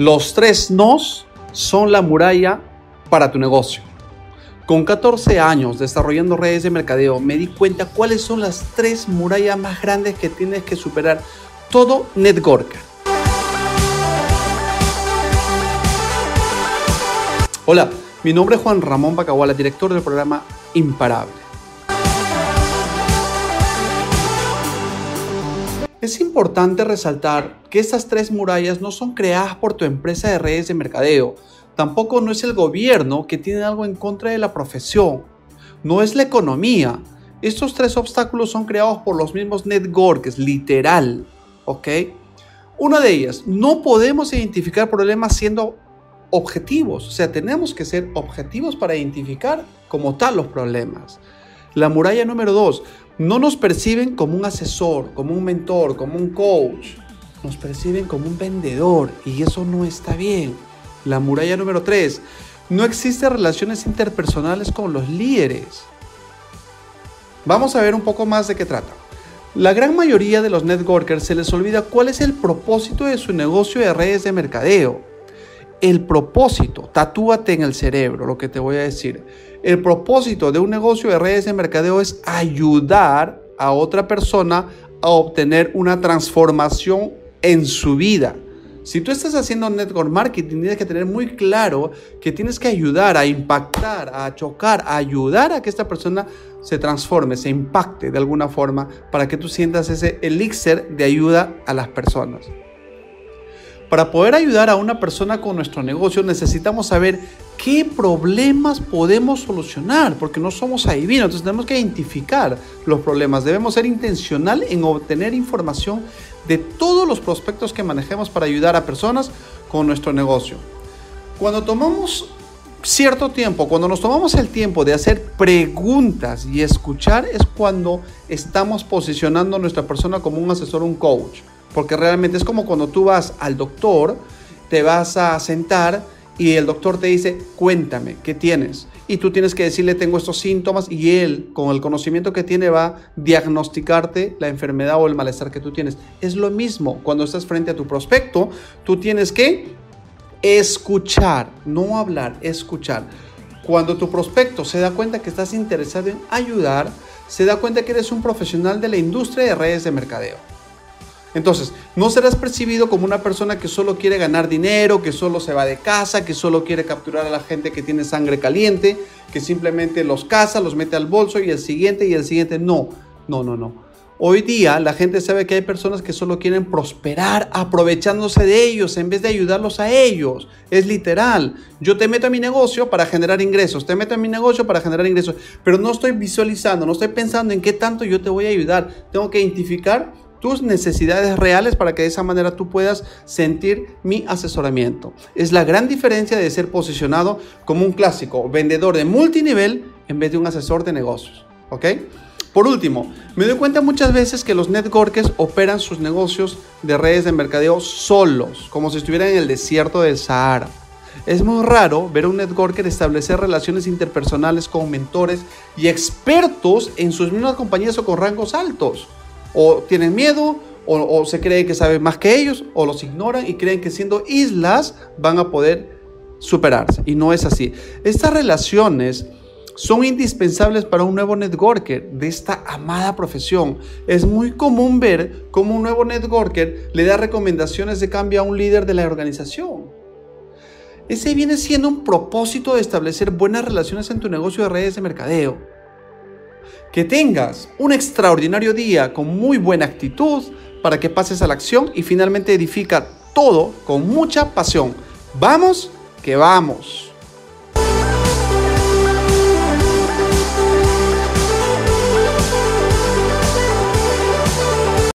Los tres nos son la muralla para tu negocio. Con 14 años desarrollando redes de mercadeo, me di cuenta cuáles son las tres murallas más grandes que tienes que superar todo networker. Hola, mi nombre es Juan Ramón Bacahuala, director del programa Imparable. Es importante resaltar que estas tres murallas no son creadas por tu empresa de redes de mercadeo. Tampoco no es el gobierno que tiene algo en contra de la profesión. No es la economía. Estos tres obstáculos son creados por los mismos networks, literal. ¿Ok? Una de ellas, no podemos identificar problemas siendo objetivos. O sea, tenemos que ser objetivos para identificar como tal los problemas. La muralla número dos, no nos perciben como un asesor, como un mentor, como un coach. Nos perciben como un vendedor y eso no está bien. La muralla número 3. No existen relaciones interpersonales con los líderes. Vamos a ver un poco más de qué trata. La gran mayoría de los networkers se les olvida cuál es el propósito de su negocio de redes de mercadeo. El propósito, tatúate en el cerebro lo que te voy a decir. El propósito de un negocio de redes de mercadeo es ayudar a otra persona a obtener una transformación en su vida. Si tú estás haciendo network marketing, tienes que tener muy claro que tienes que ayudar a impactar, a chocar, a ayudar a que esta persona se transforme, se impacte de alguna forma para que tú sientas ese elixir de ayuda a las personas. Para poder ayudar a una persona con nuestro negocio necesitamos saber qué problemas podemos solucionar, porque no somos adivinos, entonces tenemos que identificar los problemas, debemos ser intencional en obtener información de todos los prospectos que manejemos para ayudar a personas con nuestro negocio. Cuando tomamos cierto tiempo, cuando nos tomamos el tiempo de hacer preguntas y escuchar, es cuando estamos posicionando a nuestra persona como un asesor, un coach. Porque realmente es como cuando tú vas al doctor, te vas a sentar y el doctor te dice, cuéntame, ¿qué tienes? Y tú tienes que decirle, tengo estos síntomas y él, con el conocimiento que tiene, va a diagnosticarte la enfermedad o el malestar que tú tienes. Es lo mismo cuando estás frente a tu prospecto, tú tienes que escuchar, no hablar, escuchar. Cuando tu prospecto se da cuenta que estás interesado en ayudar, se da cuenta que eres un profesional de la industria de redes de mercadeo. Entonces, no serás percibido como una persona que solo quiere ganar dinero, que solo se va de casa, que solo quiere capturar a la gente que tiene sangre caliente, que simplemente los caza, los mete al bolso y el siguiente y el siguiente. No, no, no, no. Hoy día la gente sabe que hay personas que solo quieren prosperar aprovechándose de ellos en vez de ayudarlos a ellos. Es literal. Yo te meto a mi negocio para generar ingresos, te meto a mi negocio para generar ingresos, pero no estoy visualizando, no estoy pensando en qué tanto yo te voy a ayudar. Tengo que identificar tus necesidades reales para que de esa manera tú puedas sentir mi asesoramiento. Es la gran diferencia de ser posicionado como un clásico vendedor de multinivel en vez de un asesor de negocios. ¿Ok? Por último, me doy cuenta muchas veces que los networkers operan sus negocios de redes de mercadeo solos, como si estuvieran en el desierto del Sahara. Es muy raro ver a un networker establecer relaciones interpersonales con mentores y expertos en sus mismas compañías o con rangos altos o tienen miedo o, se creen que saben más que ellos o los ignoran y creen que siendo islas van a poder superarse. Y no es así. Estas relaciones son indispensables para un nuevo networker de esta amada profesión. Es muy común ver cómo un nuevo networker le da recomendaciones de cambio a un líder de la organización. Ese viene siendo un propósito de establecer buenas relaciones en tu negocio de redes de mercadeo. Que tengas un extraordinario día con muy buena actitud para que pases a la acción y finalmente edifica todo con mucha pasión. Vamos, que vamos.